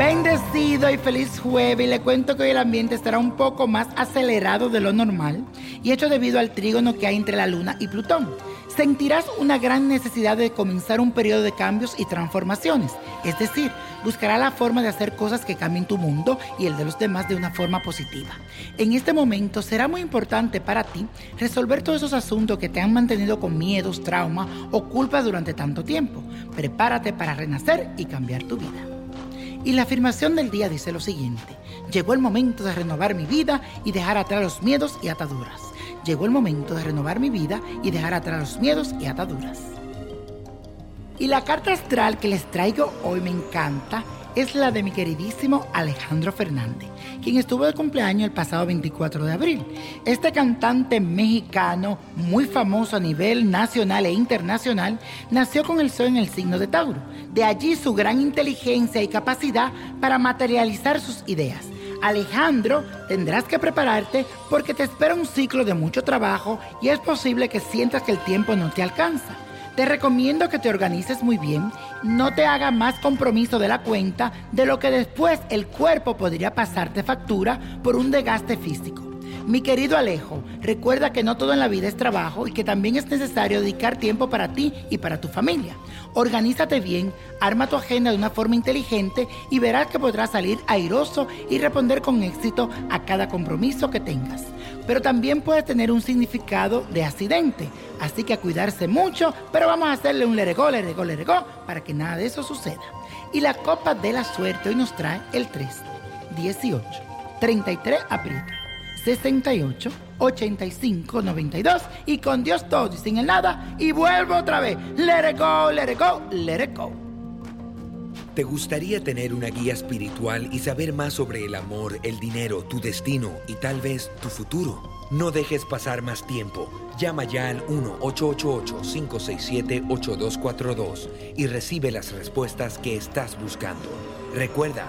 Bendecido y feliz jueves le cuento que hoy el ambiente estará un poco más acelerado de lo normal y esto debido al trígono que hay entre la Luna y Plutón. Sentirás una gran necesidad de comenzar un periodo de cambios y transformaciones, es decir, buscará la forma de hacer cosas que cambien tu mundo y el de los demás de una forma positiva. En este momento será muy importante para ti resolver todos esos asuntos que te han mantenido con miedos, trauma o culpas durante tanto tiempo. Prepárate para renacer y cambiar tu vida. Y la afirmación del día dice lo siguiente, llegó el momento de renovar mi vida y dejar atrás los miedos y ataduras. Llegó el momento de renovar mi vida y dejar atrás los miedos y ataduras. Y la carta astral que les traigo hoy me encanta es la de mi queridísimo Alejandro Fernández, quien estuvo de cumpleaños el pasado 24 de abril. Este cantante mexicano, muy famoso a nivel nacional e internacional, nació con el sol en el signo de Tauro. De allí su gran inteligencia y capacidad para materializar sus ideas. Alejandro, tendrás que prepararte porque te espera un ciclo de mucho trabajo y es posible que sientas que el tiempo no te alcanza. Te recomiendo que te organices muy bien, no te haga más compromiso de la cuenta de lo que después el cuerpo podría pasarte factura por un desgaste físico. Mi querido Alejo, recuerda que no todo en la vida es trabajo y que también es necesario dedicar tiempo para ti y para tu familia. Organízate bien, arma tu agenda de una forma inteligente y verás que podrás salir airoso y responder con éxito a cada compromiso que tengas. Pero también puede tener un significado de accidente, así que a cuidarse mucho, pero vamos a hacerle un leregó, leregó, leregó para que nada de eso suceda. Y la copa de la suerte hoy nos trae el 3, 18, 33 aprieta. 68 85 92 y con Dios todo y sin el nada y vuelvo otra vez. Let it go, let it go, let go. ¿Te gustaría tener una guía espiritual y saber más sobre el amor, el dinero, tu destino y tal vez tu futuro? No dejes pasar más tiempo. Llama ya al 1-888-567-8242 y recibe las respuestas que estás buscando. Recuerda,